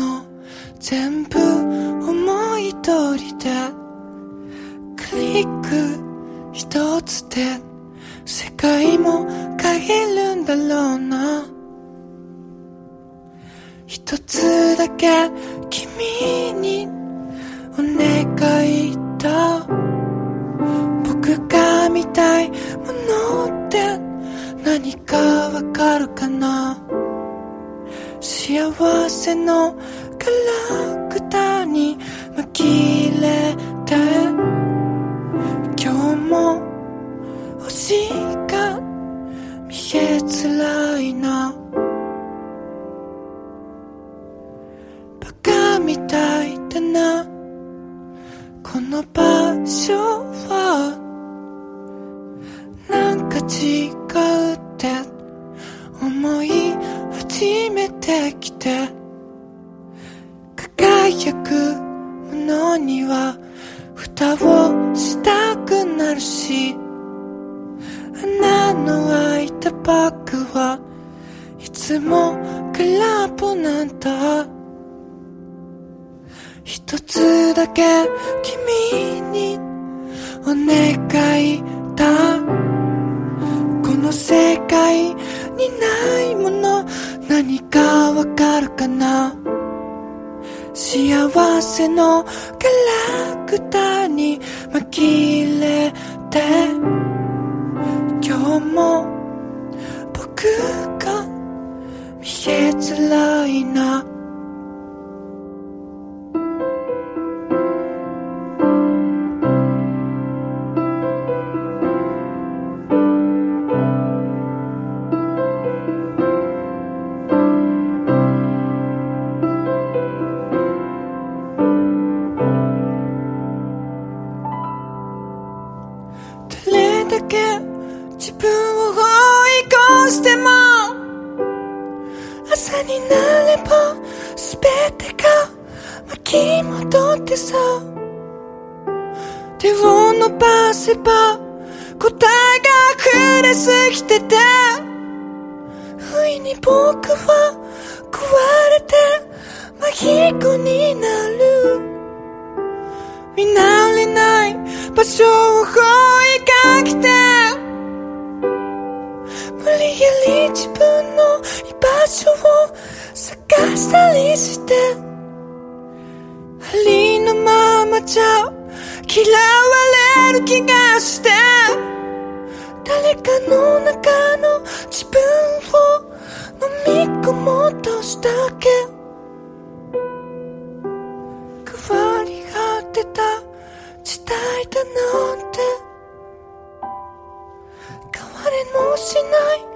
の全部思い通りでクリック一つで世界も変えるんだろうな。一つだけ君にお願いだ。僕が見たいものって何かわかるかな？幸せのキャラクターに紛れて今日も星が見えづらいな。バカみたいだな。この場所はなんか違う。きて輝くものには蓋をしたくなるし穴の開いたバッグはいつも空っぽなんだ。一つだけ君にかるかな？幸せのキャラクターに紛れて朝になれば全てが巻き戻ってさ。手を伸ばせば答えが溢れすぎてて不意に僕は壊れて真逆になる。見慣れない場所を追いかけて。無理やり自分の居場所を探したりして。ありのままじゃ嫌われる気がして。誰かの中の自分を飲み込もうとしたけ。変わり果てた時代だなんて。変われもしない。